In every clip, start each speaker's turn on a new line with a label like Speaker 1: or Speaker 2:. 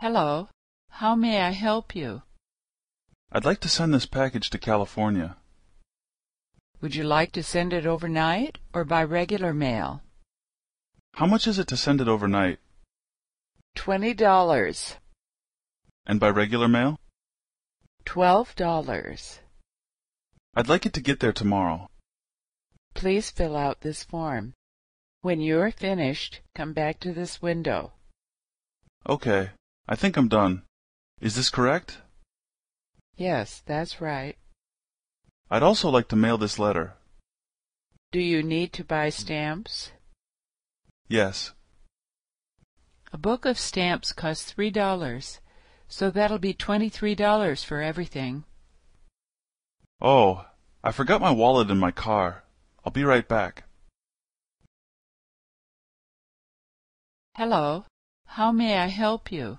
Speaker 1: Hello. How may I help you?
Speaker 2: I'd like to send this package to California.
Speaker 1: Would you like to send it overnight or by regular mail?
Speaker 2: How much is it to send it overnight?
Speaker 1: Twenty dollars.
Speaker 2: And by regular mail?
Speaker 1: Twelve dollars.
Speaker 2: I'd like it to get there tomorrow.
Speaker 1: Please fill out this form. When you're finished, come back to this window.
Speaker 2: Okay. I think I'm done. Is this correct?
Speaker 1: Yes, that's right.
Speaker 2: I'd also like to mail this letter.
Speaker 1: Do you need to buy stamps?
Speaker 2: Yes.
Speaker 1: A book of stamps costs three dollars, so that'll be twenty-three dollars for everything.
Speaker 2: Oh, I forgot my wallet in my car. I'll be right back.
Speaker 1: Hello. How may I help you?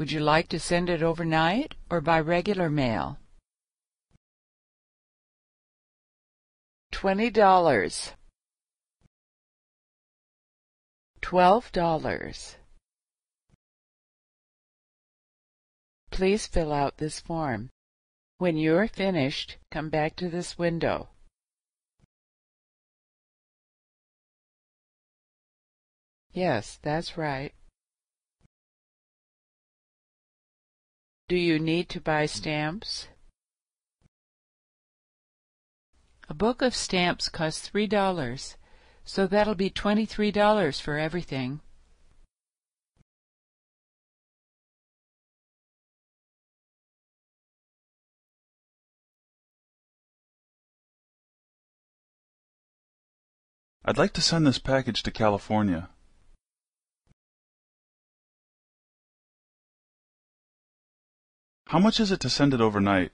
Speaker 1: Would you like to send it overnight or by regular mail? Twenty dollars. Twelve dollars. Please fill out this form. When you're finished, come back to this window. Yes, that's right. Do you need to buy stamps? A book of stamps costs three dollars, so that'll be twenty-three dollars for everything.
Speaker 2: I'd like to send this package to California. How much is it to send it overnight?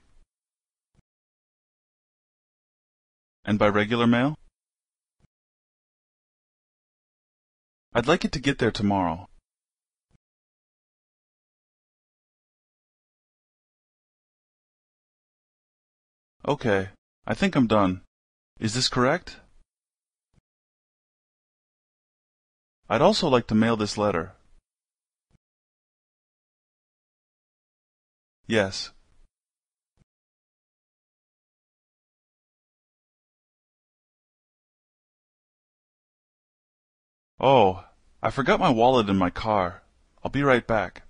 Speaker 2: And by regular mail? I'd like it to get there tomorrow. Okay, I think I'm done. Is this correct? I'd also like to mail this letter. Yes. Oh, I forgot my wallet in my car. I'll be right back.